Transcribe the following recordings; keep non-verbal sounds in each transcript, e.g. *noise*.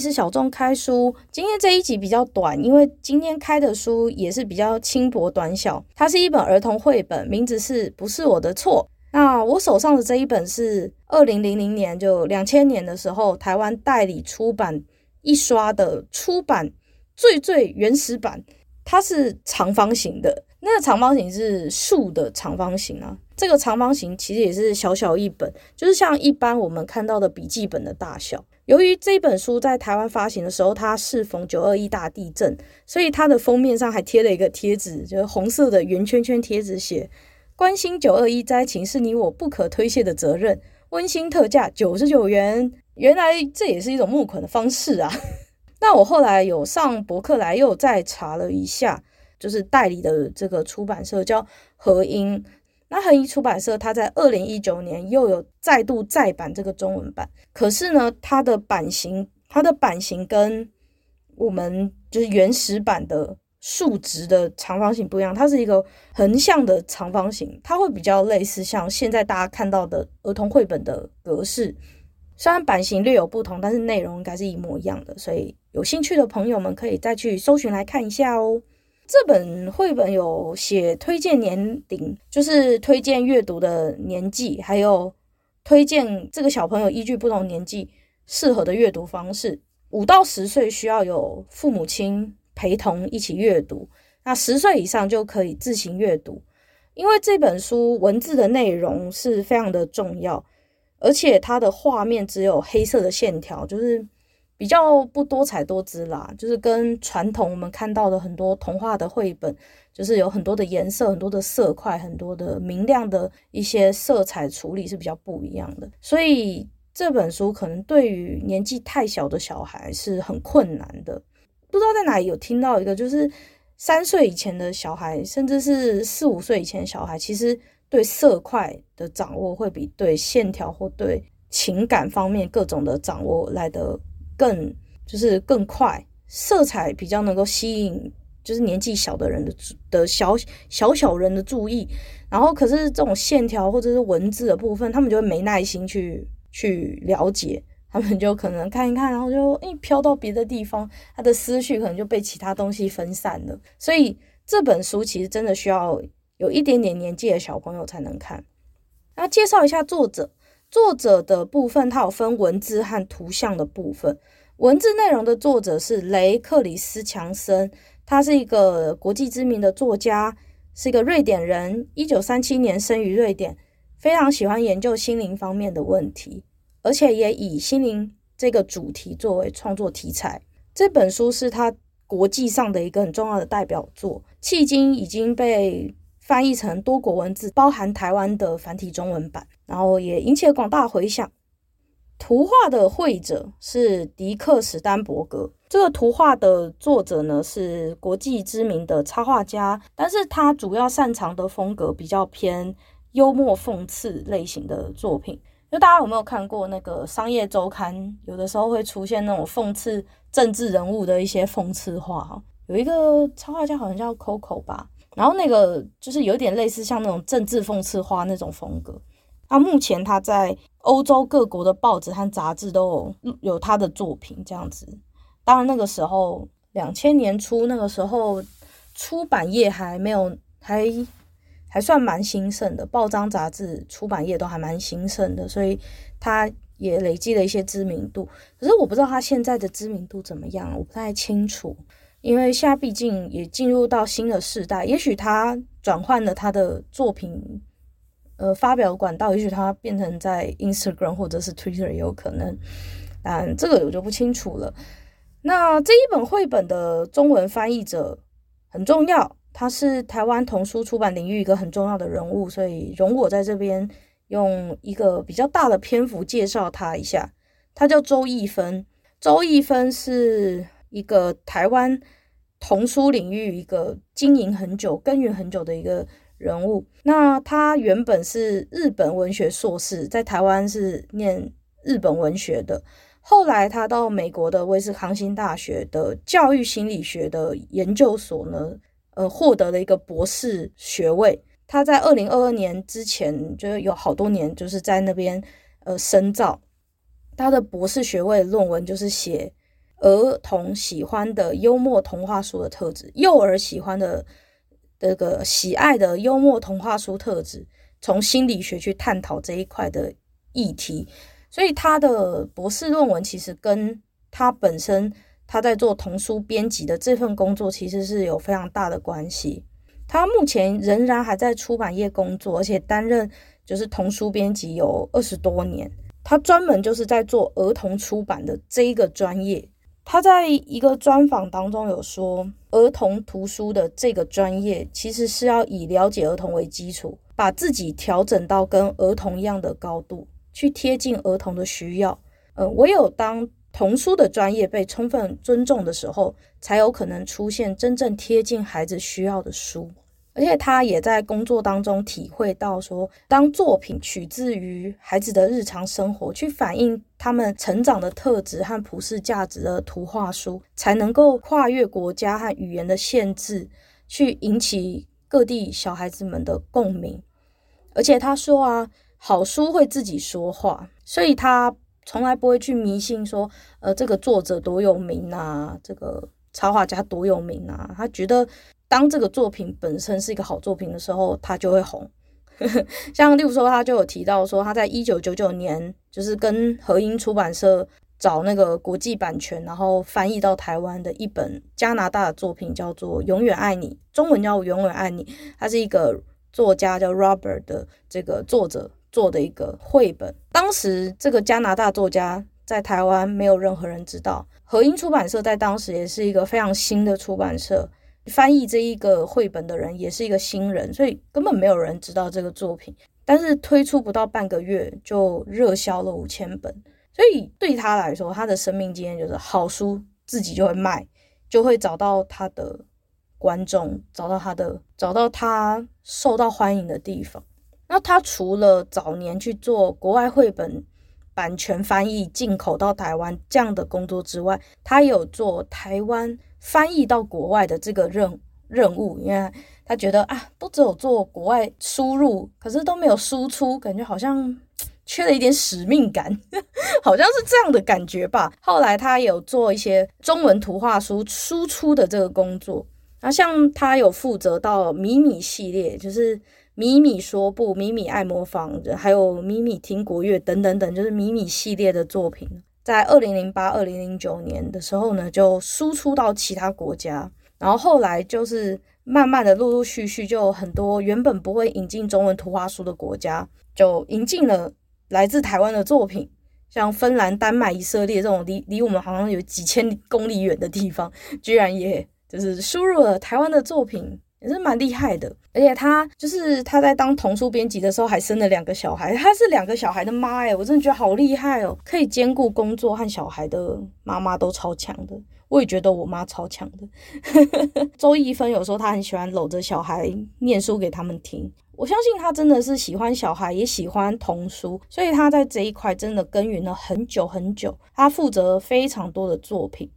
是小众开书。今天这一集比较短，因为今天开的书也是比较轻薄短小。它是一本儿童绘本，名字是不是我的错？那我手上的这一本是二零零零年，就两千年的时候，台湾代理出版一刷的出版最最原始版。它是长方形的，那个长方形是竖的长方形啊。这个长方形其实也是小小一本，就是像一般我们看到的笔记本的大小。由于这本书在台湾发行的时候，它适逢九二一大地震，所以它的封面上还贴了一个贴纸，就是红色的圆圈圈贴纸，写“关心九二一灾情是你我不可推卸的责任”，温馨特价九十九元。原来这也是一种募款的方式啊！*laughs* 那我后来有上博客来，又再查了一下，就是代理的这个出版社叫合音。那恒一出版社，它在二零一九年又有再度再版这个中文版，可是呢，它的版型，它的版型跟我们就是原始版的竖直的长方形不一样，它是一个横向的长方形，它会比较类似像现在大家看到的儿童绘本的格式，虽然版型略有不同，但是内容应该是一模一样的，所以有兴趣的朋友们可以再去搜寻来看一下哦。这本绘本有写推荐年龄，就是推荐阅读的年纪，还有推荐这个小朋友依据不同年纪适合的阅读方式。五到十岁需要有父母亲陪同一起阅读，那十岁以上就可以自行阅读。因为这本书文字的内容是非常的重要，而且它的画面只有黑色的线条，就是。比较不多彩多姿啦，就是跟传统我们看到的很多童话的绘本，就是有很多的颜色、很多的色块、很多的明亮的一些色彩处理是比较不一样的。所以这本书可能对于年纪太小的小孩是很困难的。不知道在哪里有听到一个，就是三岁以前的小孩，甚至是四五岁以前的小孩，其实对色块的掌握会比对线条或对情感方面各种的掌握来得。更就是更快，色彩比较能够吸引，就是年纪小的人的的小小小人的注意。然后，可是这种线条或者是文字的部分，他们就会没耐心去去了解，他们就可能看一看，然后就诶飘到别的地方，他的思绪可能就被其他东西分散了。所以这本书其实真的需要有一点点年纪的小朋友才能看。那介绍一下作者。作者的部分，它有分文字和图像的部分。文字内容的作者是雷克里斯强森，他是一个国际知名的作家，是一个瑞典人，一九三七年生于瑞典，非常喜欢研究心灵方面的问题，而且也以心灵这个主题作为创作题材。这本书是他国际上的一个很重要的代表作，迄今已经被翻译成多国文字，包含台湾的繁体中文版。然后也引起了广大回响。图画的绘者是迪克史丹伯格，这个图画的作者呢是国际知名的插画家，但是他主要擅长的风格比较偏幽默讽刺类型的作品。就大家有没有看过那个商业周刊？有的时候会出现那种讽刺政治人物的一些讽刺画，有一个插画家好像叫 Coco 吧，然后那个就是有点类似像那种政治讽刺画那种风格。那目前他在欧洲各国的报纸和杂志都有有他的作品，这样子。当然那个时候，两千年初那个时候，出版业还没有，还还算蛮兴盛的，报章杂志出版业都还蛮兴盛的，所以他也累积了一些知名度。可是我不知道他现在的知名度怎么样，我不太清楚，因为现在毕竟也进入到新的世代，也许他转换了他的作品。呃，发表管道，也许他变成在 Instagram 或者是 Twitter 也有可能，但这个我就不清楚了。那这一本绘本的中文翻译者很重要，他是台湾童书出版领域一个很重要的人物，所以容我在这边用一个比较大的篇幅介绍他一下。他叫周逸芬，周逸芬是一个台湾童书领域一个经营很久、耕耘很久的一个。人物，那他原本是日本文学硕士，在台湾是念日本文学的。后来他到美国的威斯康星大学的教育心理学的研究所呢，呃，获得了一个博士学位。他在二零二二年之前，就有好多年就是在那边呃深造。他的博士学位论文就是写儿童喜欢的幽默童话书的特质，幼儿喜欢的这个喜爱的幽默童话书特质，从心理学去探讨这一块的议题。所以他的博士论文其实跟他本身他在做童书编辑的这份工作其实是有非常大的关系。他目前仍然还在出版业工作，而且担任就是童书编辑有二十多年。他专门就是在做儿童出版的这一个专业。他在一个专访当中有说，儿童图书的这个专业其实是要以了解儿童为基础，把自己调整到跟儿童一样的高度，去贴近儿童的需要。呃，唯有当童书的专业被充分尊重的时候，才有可能出现真正贴近孩子需要的书。而且他也在工作当中体会到说，当作品取自于孩子的日常生活，去反映他们成长的特质和普世价值的图画书，才能够跨越国家和语言的限制，去引起各地小孩子们的共鸣。而且他说啊，好书会自己说话，所以他从来不会去迷信说，呃，这个作者多有名啊，这个插画家多有名啊，他觉得。当这个作品本身是一个好作品的时候，它就会红。*laughs* 像例如说，他就有提到说，他在一九九九年就是跟和英出版社找那个国际版权，然后翻译到台湾的一本加拿大的作品，叫做《永远爱你》，中文叫《永远爱你》。它是一个作家叫 Robert 的这个作者做的一个绘本。当时这个加拿大作家在台湾没有任何人知道，和英出版社在当时也是一个非常新的出版社。翻译这一个绘本的人也是一个新人，所以根本没有人知道这个作品。但是推出不到半个月就热销了五千本，所以对他来说，他的生命经验就是好书自己就会卖，就会找到他的观众，找到他的，找到他受到欢迎的地方。那他除了早年去做国外绘本版权翻译、进口到台湾这样的工作之外，他有做台湾。翻译到国外的这个任任务，因为他觉得啊，都只有做国外输入，可是都没有输出，感觉好像缺了一点使命感，*laughs* 好像是这样的感觉吧。后来他有做一些中文图画书输出的这个工作，啊，像他有负责到米米系列，就是米米说不，米米爱模仿，还有米米听国乐等等等，就是米米系列的作品。在二零零八、二零零九年的时候呢，就输出到其他国家，然后后来就是慢慢的、陆陆续续，就很多原本不会引进中文图画书的国家，就引进了来自台湾的作品，像芬兰、丹麦、以色列这种离离我们好像有几千公里远的地方，居然也就是输入了台湾的作品。也是蛮厉害的，而且他就是他在当童书编辑的时候还生了两个小孩，他是两个小孩的妈哎，我真的觉得好厉害哦，可以兼顾工作和小孩的妈妈都超强的，我也觉得我妈超强的。*laughs* 周一芬有时候她很喜欢搂着小孩念书给他们听，我相信他真的是喜欢小孩，也喜欢童书，所以他在这一块真的耕耘了很久很久，他负责非常多的作品。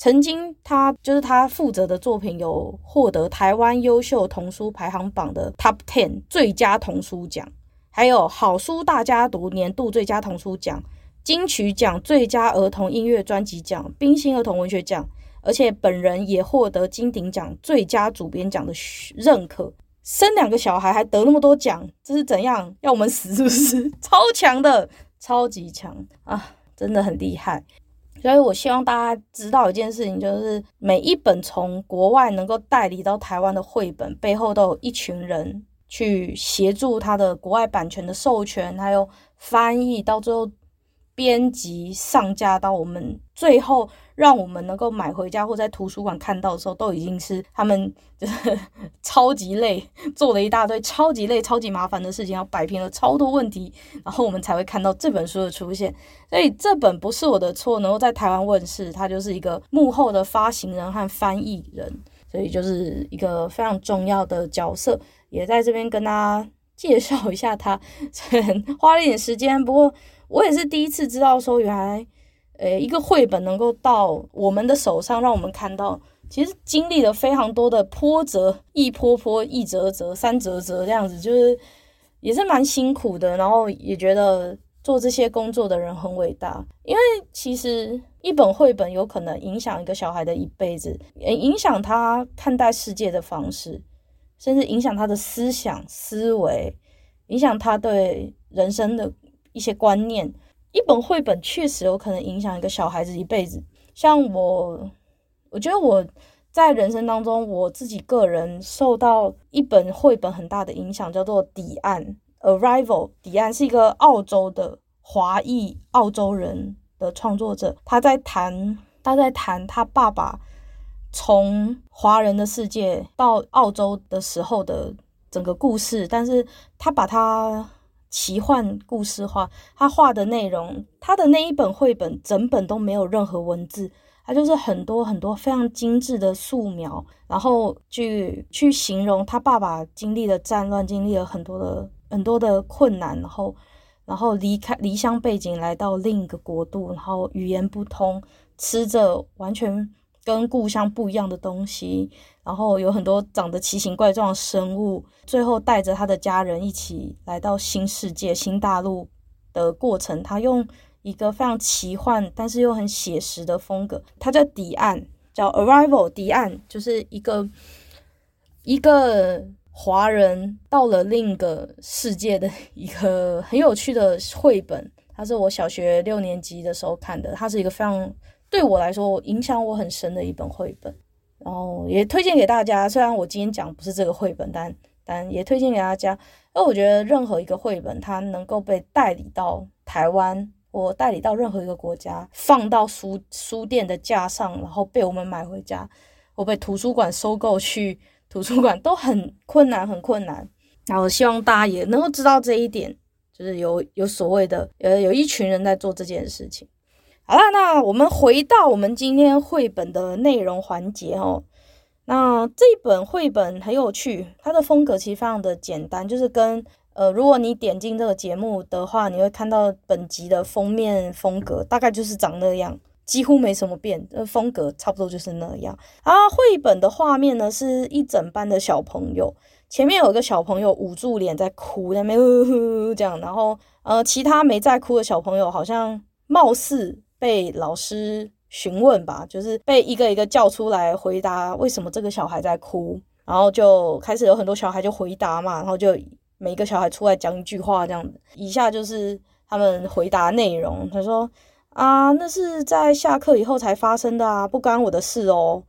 曾经，他就是他负责的作品有获得台湾优秀童书排行榜的 Top Ten 最佳童书奖，还有好书大家读年度最佳童书奖、金曲奖最佳儿童音乐专辑奖、冰心儿童文学奖，而且本人也获得金鼎奖最佳主编奖的认可。生两个小孩还得那么多奖，这是怎样？要我们死是不是？超强的，超级强啊，真的很厉害。所以我希望大家知道一件事情，就是每一本从国外能够代理到台湾的绘本，背后都有一群人去协助他的国外版权的授权，还有翻译，到最后编辑上架到我们最后。让我们能够买回家或在图书馆看到的时候，都已经是他们就是 *laughs* 超级累，做了一大堆超级累、超级麻烦的事情，要摆平了超多问题，然后我们才会看到这本书的出现。所以这本不是我的错，能够在台湾问世，他就是一个幕后的发行人和翻译人，所以就是一个非常重要的角色，也在这边跟大家介绍一下他。*laughs* 虽然花了一点时间，不过我也是第一次知道说原来。诶，一个绘本能够到我们的手上，让我们看到，其实经历了非常多的波折，一波波，一折折，三折折这样子，就是也是蛮辛苦的。然后也觉得做这些工作的人很伟大，因为其实一本绘本有可能影响一个小孩的一辈子，也影响他看待世界的方式，甚至影响他的思想思维，影响他对人生的一些观念。一本绘本确实有可能影响一个小孩子一辈子。像我，我觉得我在人生当中，我自己个人受到一本绘本很大的影响，叫做《彼岸》。Arrival，彼岸是一个澳洲的华裔澳洲人的创作者，他在谈他在谈他爸爸从华人的世界到澳洲的时候的整个故事，但是他把他奇幻故事画，他画的内容，他的那一本绘本整本都没有任何文字，他就是很多很多非常精致的素描，然后去去形容他爸爸经历了战乱，经历了很多的。很多的困难，然后，然后离开离乡背景，来到另一个国度，然后语言不通，吃着完全跟故乡不一样的东西，然后有很多长得奇形怪状的生物，最后带着他的家人一起来到新世界、新大陆的过程，他用一个非常奇幻，但是又很写实的风格，他叫抵岸，叫 Arrival，抵岸就是一个一个。华人到了另一个世界的 *laughs* 一个很有趣的绘本，它是我小学六年级的时候看的，它是一个非常对我来说影响我很深的一本绘本，然后也推荐给大家。虽然我今天讲不是这个绘本，但但也推荐给大家。因为我觉得任何一个绘本，它能够被代理到台湾或代理到任何一个国家，放到书书店的架上，然后被我们买回家，或被图书馆收购去。图书馆都很困难，很困难。然后希望大家也能够知道这一点，就是有有所谓的，呃，有一群人在做这件事情。好了，那我们回到我们今天绘本的内容环节哦。那这本绘本很有趣，它的风格其实非常的简单，就是跟呃，如果你点进这个节目的话，你会看到本集的封面风格，大概就是长那样。几乎没什么变，呃，风格差不多就是那样。啊，绘本的画面呢，是一整班的小朋友，前面有一个小朋友捂住脸在哭，在那边呵呵这样，然后呃，其他没在哭的小朋友好像貌似被老师询问吧，就是被一个一个叫出来回答为什么这个小孩在哭，然后就开始有很多小孩就回答嘛，然后就每一个小孩出来讲一句话这样子。以下就是他们回答内容，他说。啊，那是在下课以后才发生的啊，不关我的事哦。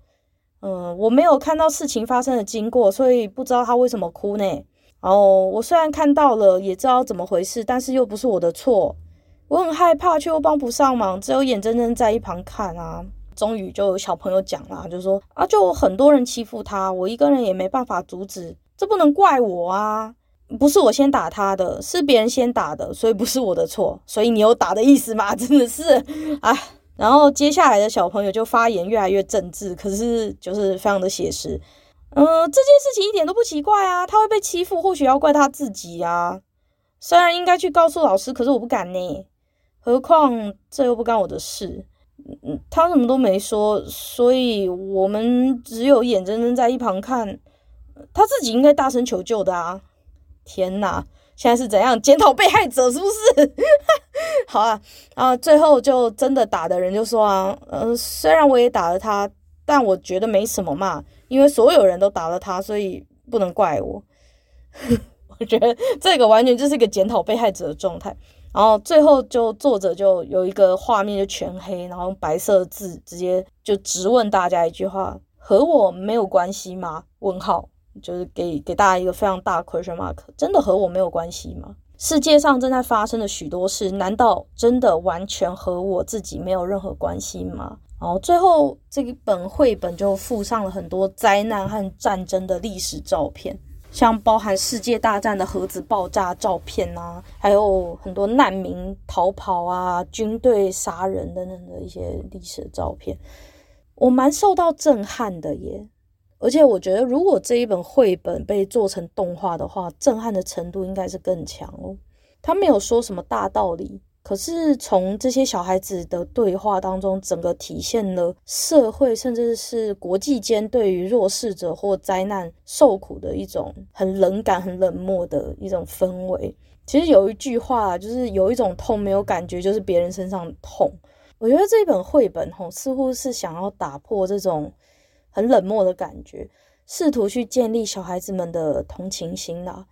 嗯，我没有看到事情发生的经过，所以不知道他为什么哭呢。然后我虽然看到了，也知道怎么回事，但是又不是我的错。我很害怕，却又帮不上忙，只有眼睁睁在一旁看啊。终于就有小朋友讲了，就说啊，就很多人欺负他，我一个人也没办法阻止，这不能怪我啊。不是我先打他的，是别人先打的，所以不是我的错。所以你有打的意思吗？*laughs* 真的是啊。然后接下来的小朋友就发言越来越政治，可是就是非常的写实。嗯、这件事情一点都不奇怪啊。他会被欺负，或许要怪他自己啊。虽然应该去告诉老师，可是我不敢呢。何况这又不干我的事。嗯，他什么都没说，所以我们只有眼睁睁在一旁看。他自己应该大声求救的啊。天呐，现在是怎样检讨被害者是不是？*laughs* 好啊，然后最后就真的打的人就说啊，嗯、呃，虽然我也打了他，但我觉得没什么嘛，因为所有人都打了他，所以不能怪我。*laughs* 我觉得这个完全就是一个检讨被害者的状态。然后最后就作者就有一个画面就全黑，然后用白色字直接就直问大家一句话：和我没有关系吗？问号。就是给给大家一个非常大 question mark，真的和我没有关系吗？世界上正在发生的许多事，难道真的完全和我自己没有任何关系吗？然后最后这一本绘本就附上了很多灾难和战争的历史照片，像包含世界大战的盒子爆炸照片啊，还有很多难民逃跑啊、军队杀人等等的一些历史照片，我蛮受到震撼的耶。而且我觉得，如果这一本绘本被做成动画的话，震撼的程度应该是更强哦。他没有说什么大道理，可是从这些小孩子的对话当中，整个体现了社会甚至是国际间对于弱势者或灾难受苦的一种很冷感、很冷漠的一种氛围。其实有一句话，就是有一种痛没有感觉，就是别人身上痛。我觉得这一本绘本吼，似乎是想要打破这种很冷漠的感觉，试图去建立小孩子们的同情心啦。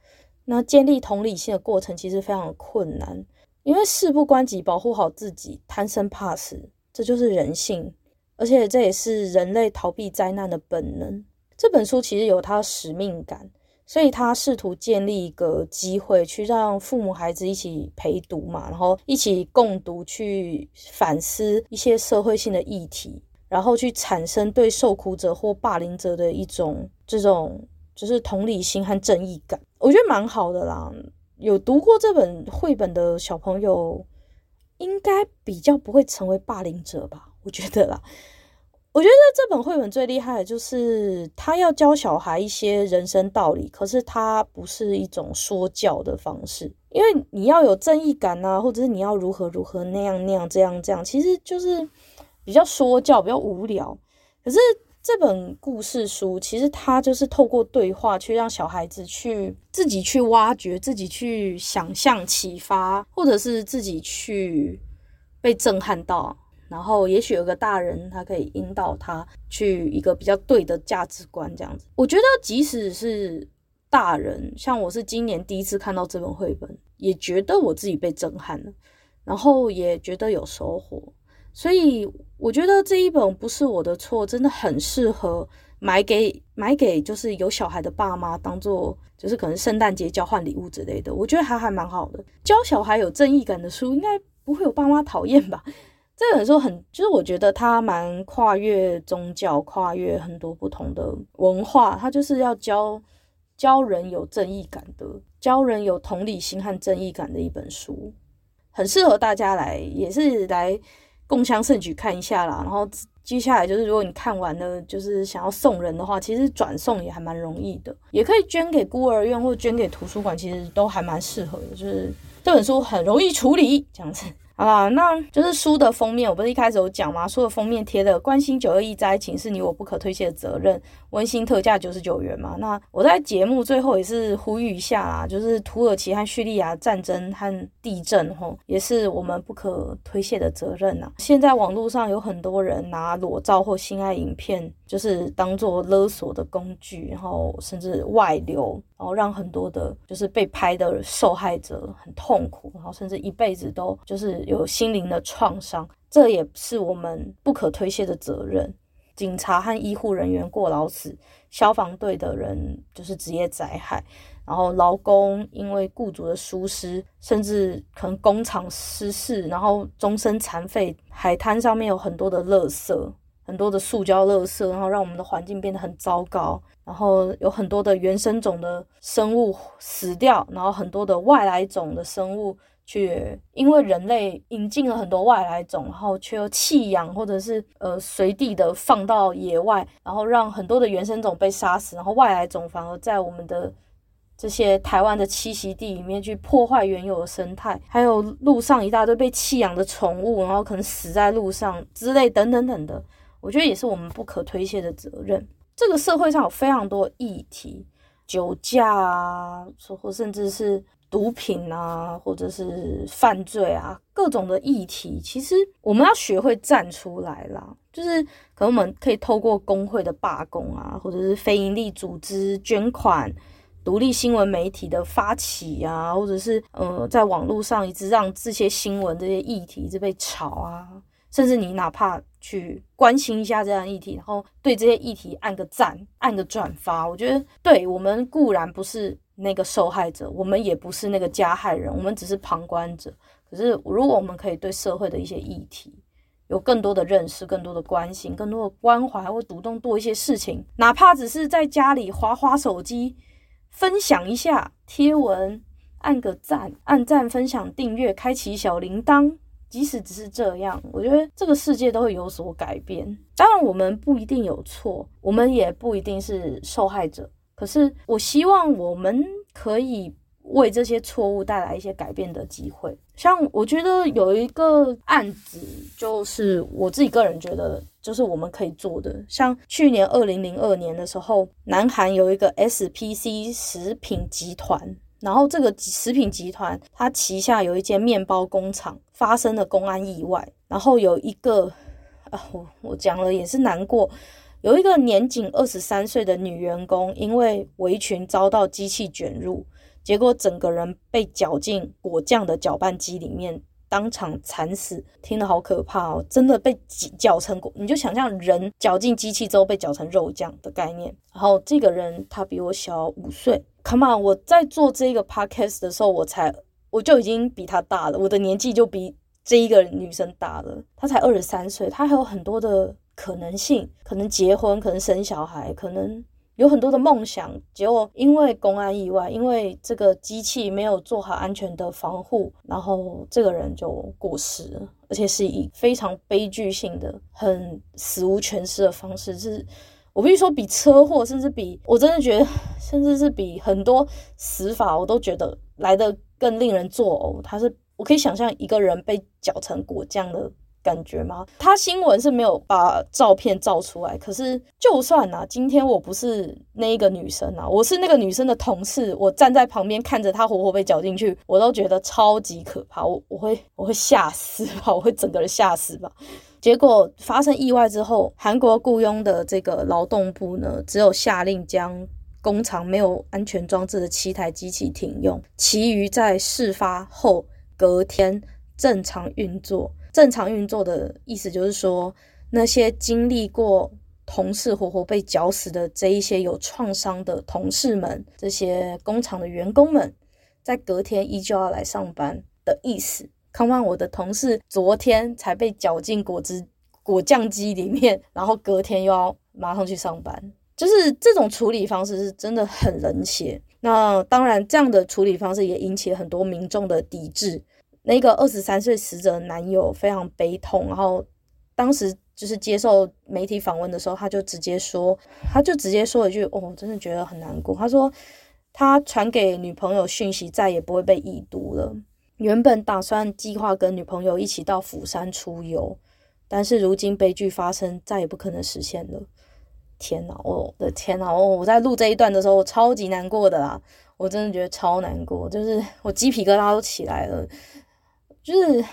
那建立同理心的过程其实非常困难。因为事不关己，保护好自己，贪生怕死，这就是人性，而且这也是人类逃避灾难的本能。这本书其实有它使命感，所以他试图建立一个机会，去让父母孩子一起陪读嘛，然后一起共读，去反思一些社会性的议题，然后去产生对受苦者或霸凌者的一种这种就是同理心和正义感。我觉得蛮好的啦。有读过这本绘本的小朋友，应该比较不会成为霸凌者吧？我觉得啦，我觉得这本绘本最厉害的就是他要教小孩一些人生道理，可是他不是一种说教的方式，因为你要有正义感啊，或者是你要如何如何那样那样这样这样，其实就是比较说教，比较无聊。可是。这本故事书其实它就是透过对话去让小孩子去自己去挖掘、自己去想象、启发，或者是自己去被震撼到。然后也许有个大人他可以引导他去一个比较对的价值观这样子。我觉得即使是大人，像我是今年第一次看到这本绘本，也觉得我自己被震撼了，然后也觉得有收获。所以我觉得这一本不是我的错，真的很适合买给买给就是有小孩的爸妈，当做就是可能圣诞节交换礼物之类的。我觉得还还蛮好的，教小孩有正义感的书，应该不会有爸妈讨厌吧？这本书很，就是我觉得它蛮跨越宗教，跨越很多不同的文化，它就是要教教人有正义感的，教人有同理心和正义感的一本书，很适合大家来，也是来。共襄盛举看一下啦，然后接下来就是如果你看完了，就是想要送人的话，其实转送也还蛮容易的，也可以捐给孤儿院或捐给图书馆，其实都还蛮适合的，就是这本书很容易处理，这样子。好啦，那就是书的封面，我不是一开始有讲吗？书的封面贴的“关心九二一灾情是你我不可推卸的责任”，温馨特价九十九元嘛。那我在节目最后也是呼吁一下啦，就是土耳其和叙利亚战争和地震吼，也是我们不可推卸的责任呐。现在网络上有很多人拿裸照或性爱影片，就是当做勒索的工具，然后甚至外流。然后让很多的，就是被拍的受害者很痛苦，然后甚至一辈子都就是有心灵的创伤，这也是我们不可推卸的责任。警察和医护人员过劳死，消防队的人就是职业灾害，然后劳工因为雇主的疏失，甚至可能工厂失事，然后终身残废，海滩上面有很多的垃圾。很多的塑胶垃圾，然后让我们的环境变得很糟糕。然后有很多的原生种的生物死掉，然后很多的外来种的生物却因为人类引进了很多外来种，然后却又弃养或者是呃随地的放到野外，然后让很多的原生种被杀死，然后外来种反而在我们的这些台湾的栖息地里面去破坏原有的生态，还有路上一大堆被弃养的宠物，然后可能死在路上之类等等等的。我觉得也是我们不可推卸的责任。这个社会上有非常多议题，酒驾啊，或甚至是毒品啊，或者是犯罪啊，各种的议题，其实我们要学会站出来啦。就是可能我们可以透过工会的罢工啊，或者是非营利组织捐款、独立新闻媒体的发起啊，或者是呃，在网络上一直让这些新闻、这些议题一直被炒啊。甚至你哪怕去关心一下这样议题，然后对这些议题按个赞、按个转发，我觉得对我们固然不是那个受害者，我们也不是那个加害人，我们只是旁观者。可是如果我们可以对社会的一些议题有更多的认识、更多的关心、更多的关怀，或主动做一些事情，哪怕只是在家里划划手机，分享一下贴文，按个赞、按赞、分享、订阅、开启小铃铛。即使只是这样，我觉得这个世界都会有所改变。当然，我们不一定有错，我们也不一定是受害者。可是，我希望我们可以为这些错误带来一些改变的机会。像我觉得有一个案子，就是我自己个人觉得，就是我们可以做的。像去年二零零二年的时候，南韩有一个 SPC 食品集团，然后这个食品集团它旗下有一间面包工厂发生了公安意外，然后有一个啊，我我讲了也是难过。有一个年仅二十三岁的女员工，因为围裙遭到机器卷入，结果整个人被绞进果酱的搅拌机里面，当场惨死。听得好可怕哦！真的被搅成，你就想象人搅进机器之后被搅成肉酱的概念。然后这个人他比我小五岁，Come on！我在做这个 podcast 的时候，我才我就已经比他大了，我的年纪就比这一个女生大了。她才二十三岁，她还有很多的。可能性，可能结婚，可能生小孩，可能有很多的梦想。结果因为公安意外，因为这个机器没有做好安全的防护，然后这个人就过世了，而且是以非常悲剧性的、很死无全尸的方式。是我必须说，比车祸，甚至比我真的觉得，甚至是比很多死法，我都觉得来得更令人作呕。他是我可以想象一个人被搅成果酱的。感觉吗？他新闻是没有把照片照出来，可是就算啊，今天我不是那一个女生啊，我是那个女生的同事，我站在旁边看着她活活被搅进去，我都觉得超级可怕，我我会我会吓死吧，*laughs* 我会整个人吓死吧。结果发生意外之后，韩国雇佣的这个劳动部呢，只有下令将工厂没有安全装置的七台机器停用，其余在事发后隔天正常运作。正常运作的意思就是说，那些经历过同事活活被绞死的这一些有创伤的同事们，这些工厂的员工们，在隔天依旧要来上班的意思。看看我的同事昨天才被绞进果汁果酱机里面，然后隔天又要马上去上班，就是这种处理方式是真的很冷血。那当然，这样的处理方式也引起了很多民众的抵制。那个二十三岁死者的男友非常悲痛，然后当时就是接受媒体访问的时候，他就直接说，他就直接说一句：“哦，真的觉得很难过。”他说他传给女朋友讯息，再也不会被已读了。原本打算计划跟女朋友一起到釜山出游，但是如今悲剧发生，再也不可能实现了。天哪，我的天哪！哦，我在录这一段的时候，我超级难过的啦，我真的觉得超难过，就是我鸡皮疙瘩都起来了。就是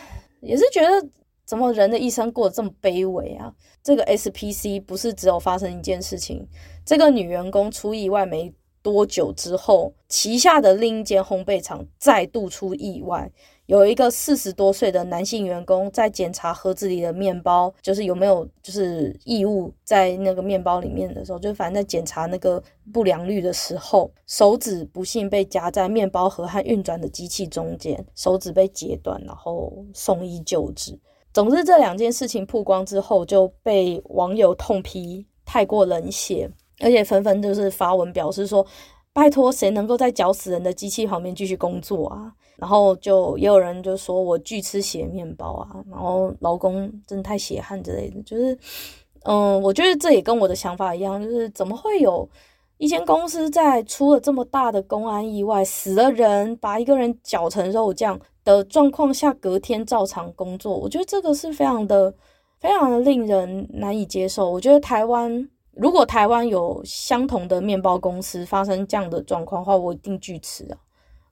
也是觉得，怎么人的一生过得这么卑微啊？这个 SPC 不是只有发生一件事情，这个女员工出意外没多久之后，旗下的另一间烘焙厂再度出意外。有一个四十多岁的男性员工在检查盒子里的面包，就是有没有就是异物在那个面包里面的时候，就反正在检查那个不良率的时候，手指不幸被夹在面包盒和运转的机器中间，手指被截断，然后送医救治。总之，这两件事情曝光之后，就被网友痛批太过冷血，而且纷纷就是发文表示说。拜托，谁能够在绞死人的机器旁边继续工作啊？然后就也有人就说我拒吃血面包啊，然后劳工真的太血汗之类的。就是，嗯，我觉得这也跟我的想法一样，就是怎么会有一间公司在出了这么大的公安意外，死了人，把一个人搅成肉酱的状况下，隔天照常工作？我觉得这个是非常的、非常的令人难以接受。我觉得台湾。如果台湾有相同的面包公司发生这样的状况的话，我一定拒吃啊！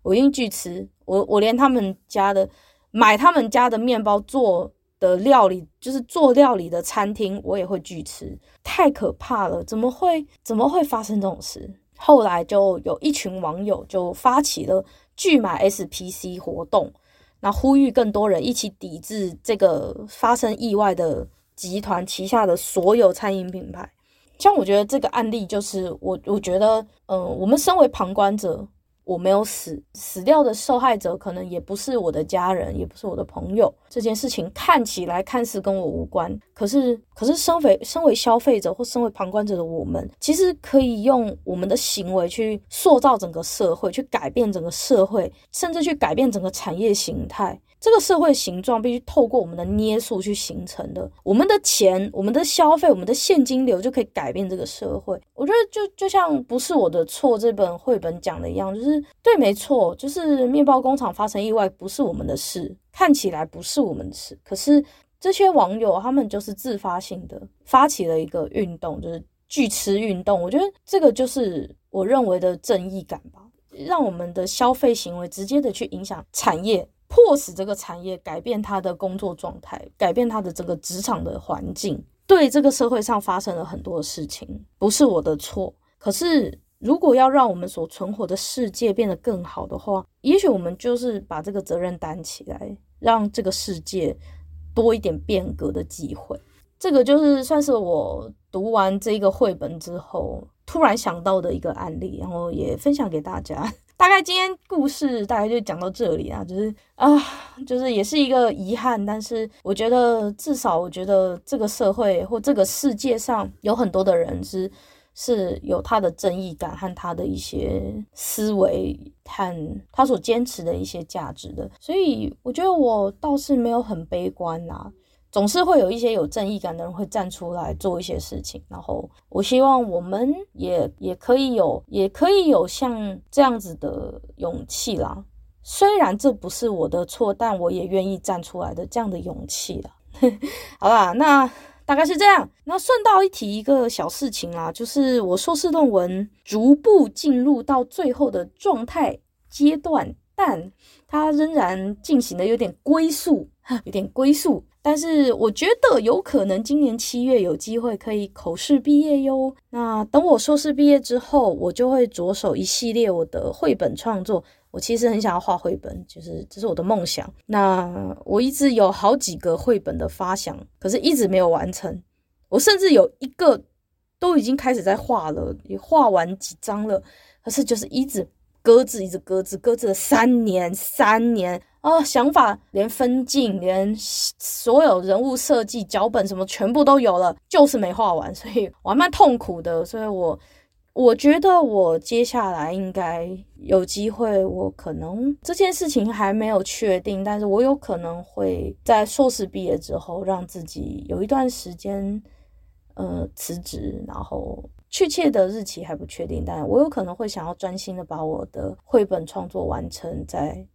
我一定拒吃。我我连他们家的买他们家的面包做的料理，就是做料理的餐厅，我也会拒吃。太可怕了！怎么会怎么会发生这种事？后来就有一群网友就发起了拒买 SPC 活动，那呼吁更多人一起抵制这个发生意外的集团旗下的所有餐饮品牌。像我觉得这个案例就是我，我觉得，嗯、我们身为旁观者，我没有死，死掉的受害者可能也不是我的家人，也不是我的朋友。这件事情看起来看似跟我无关，可是，可是身为身为消费者或身为旁观者的我们，其实可以用我们的行为去塑造整个社会，去改变整个社会，甚至去改变整个产业形态。这个社会形状必须透过我们的捏塑去形成的。我们的钱、我们的消费、我们的现金流就可以改变这个社会。我觉得就就像《不是我的错》这本绘本讲的一样，就是对，没错，就是面包工厂发生意外不是我们的事，看起来不是我们的事。可是这些网友他们就是自发性的发起了一个运动，就是拒吃运动。我觉得这个就是我认为的正义感吧，让我们的消费行为直接的去影响产业，迫使这个产业改变它的工作状态，改变它的这个职场的环境。对这个社会上发生了很多事情，不是我的错。可是，如果要让我们所存活的世界变得更好的话，也许我们就是把这个责任担起来，让这个世界多一点变革的机会。这个就是算是我读完这个绘本之后突然想到的一个案例，然后也分享给大家。大概今天故事大概就讲到这里啊，就是啊，就是也是一个遗憾，但是我觉得至少我觉得这个社会或这个世界上有很多的人是是有他的正义感和他的一些思维和他所坚持的一些价值的，所以我觉得我倒是没有很悲观啊。总是会有一些有正义感的人会站出来做一些事情，然后我希望我们也也可以有，也可以有像这样子的勇气啦。虽然这不是我的错，但我也愿意站出来的这样的勇气啦。*laughs* 好啦，那大概是这样。那顺道一提一个小事情啦，就是我硕士论文逐步进入到最后的状态阶段，但它仍然进行的有点龟速，*laughs* 有点龟速。但是我觉得有可能今年七月有机会可以口试毕业哟。那等我硕士毕业之后，我就会着手一系列我的绘本创作。我其实很想要画绘本，就是这是我的梦想。那我一直有好几个绘本的发想，可是一直没有完成。我甚至有一个都已经开始在画了，也画完几张了，可是就是一直搁置，一直搁置，搁置了三年，三年。哦，想法连分镜，连所有人物设计、脚本什么全部都有了，就是没画完，所以我还蛮痛苦的。所以我我觉得我接下来应该有机会，我可能这件事情还没有确定，但是我有可能会在硕士毕业之后，让自己有一段时间呃辞职，然后确切的日期还不确定，但我有可能会想要专心的把我的绘本创作完成，在。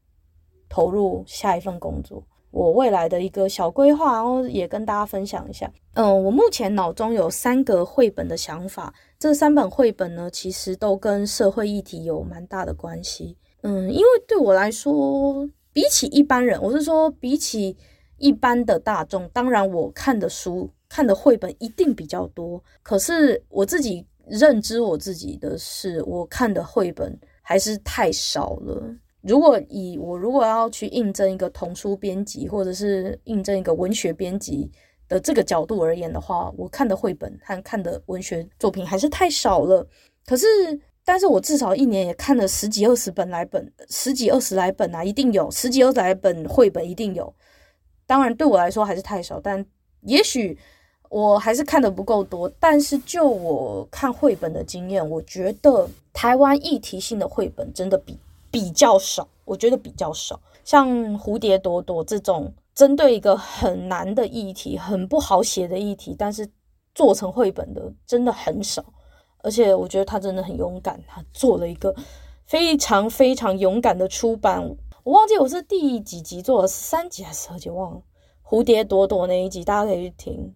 投入下一份工作，我未来的一个小规划，然后也跟大家分享一下。嗯，我目前脑中有三个绘本的想法，这三本绘本呢，其实都跟社会议题有蛮大的关系。嗯，因为对我来说，比起一般人，我是说比起一般的大众，当然我看的书、看的绘本一定比较多。可是我自己认知我自己的是，我看的绘本还是太少了。如果以我如果要去应征一个童书编辑，或者是应征一个文学编辑的这个角度而言的话，我看的绘本和看的文学作品还是太少了。可是，但是我至少一年也看了十几二十本来本，十几二十来本啊，一定有十几二十来本绘本一定有。当然对我来说还是太少，但也许我还是看得不够多。但是就我看绘本的经验，我觉得台湾议题性的绘本真的比。比较少，我觉得比较少。像蝴蝶朵朵这种针对一个很难的议题、很不好写的议题，但是做成绘本的真的很少。而且我觉得他真的很勇敢，他做了一个非常非常勇敢的出版。我忘记我是第几集做了，三集还是二集忘了。蝴蝶朵朵那一集大家可以去听，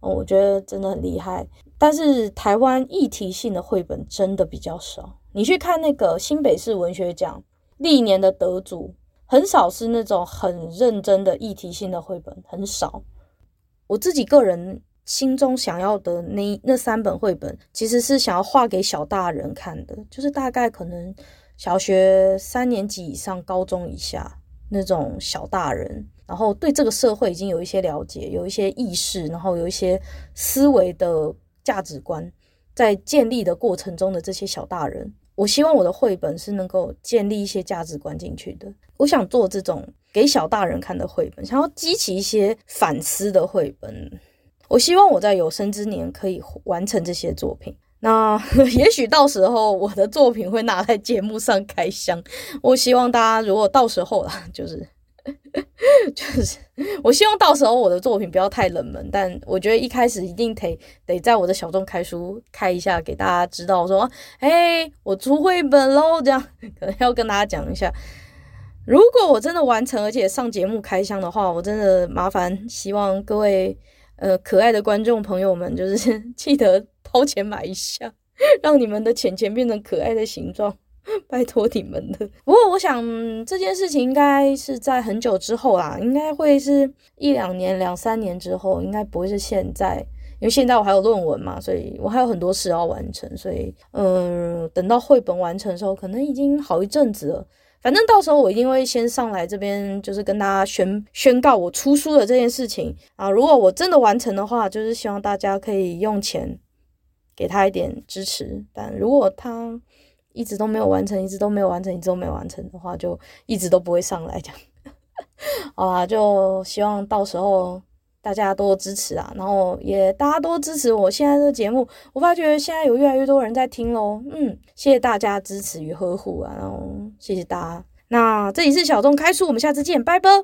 我觉得真的很厉害。但是台湾议题性的绘本真的比较少。你去看那个新北市文学奖历年的得主，很少是那种很认真的议题性的绘本，很少。我自己个人心中想要的那那三本绘本，其实是想要画给小大人看的，就是大概可能小学三年级以上、高中以下那种小大人，然后对这个社会已经有一些了解、有一些意识，然后有一些思维的价值观，在建立的过程中的这些小大人。我希望我的绘本是能够建立一些价值观进去的。我想做这种给小大人看的绘本，想要激起一些反思的绘本。我希望我在有生之年可以完成这些作品。那 *laughs* 也许到时候我的作品会拿来节目上开箱。我希望大家如果到时候啦，就是 *laughs* 就是我希望到时候我的作品不要太冷门，但我觉得一开始一定得得在我的小众开书开一下，给大家知道说，哎，我出绘本喽，这样可能要跟大家讲一下。如果我真的完成，而且上节目开箱的话，我真的麻烦希望各位呃可爱的观众朋友们，就是 *laughs* 记得掏钱买一下，让你们的钱钱变成可爱的形状。*laughs* 拜托你们了。不过我想这件事情应该是在很久之后啦，应该会是一两年、两三年之后，应该不会是现在，因为现在我还有论文嘛，所以我还有很多事要完成，所以嗯，等到绘本完成的时候，可能已经好一阵子了。反正到时候我一定会先上来这边，就是跟大家宣宣告我出书的这件事情啊。如果我真的完成的话，就是希望大家可以用钱给他一点支持。但如果他一直都没有完成，一直都没有完成，一直都没有完成的话，就一直都不会上来讲。*laughs* 好啦，就希望到时候大家多支持啊，然后也大家多支持我现在这个节目。我发觉现在有越来越多人在听喽，嗯，谢谢大家支持与呵护啊，然后谢谢大家。那这里是小众开书，我们下次见，拜拜。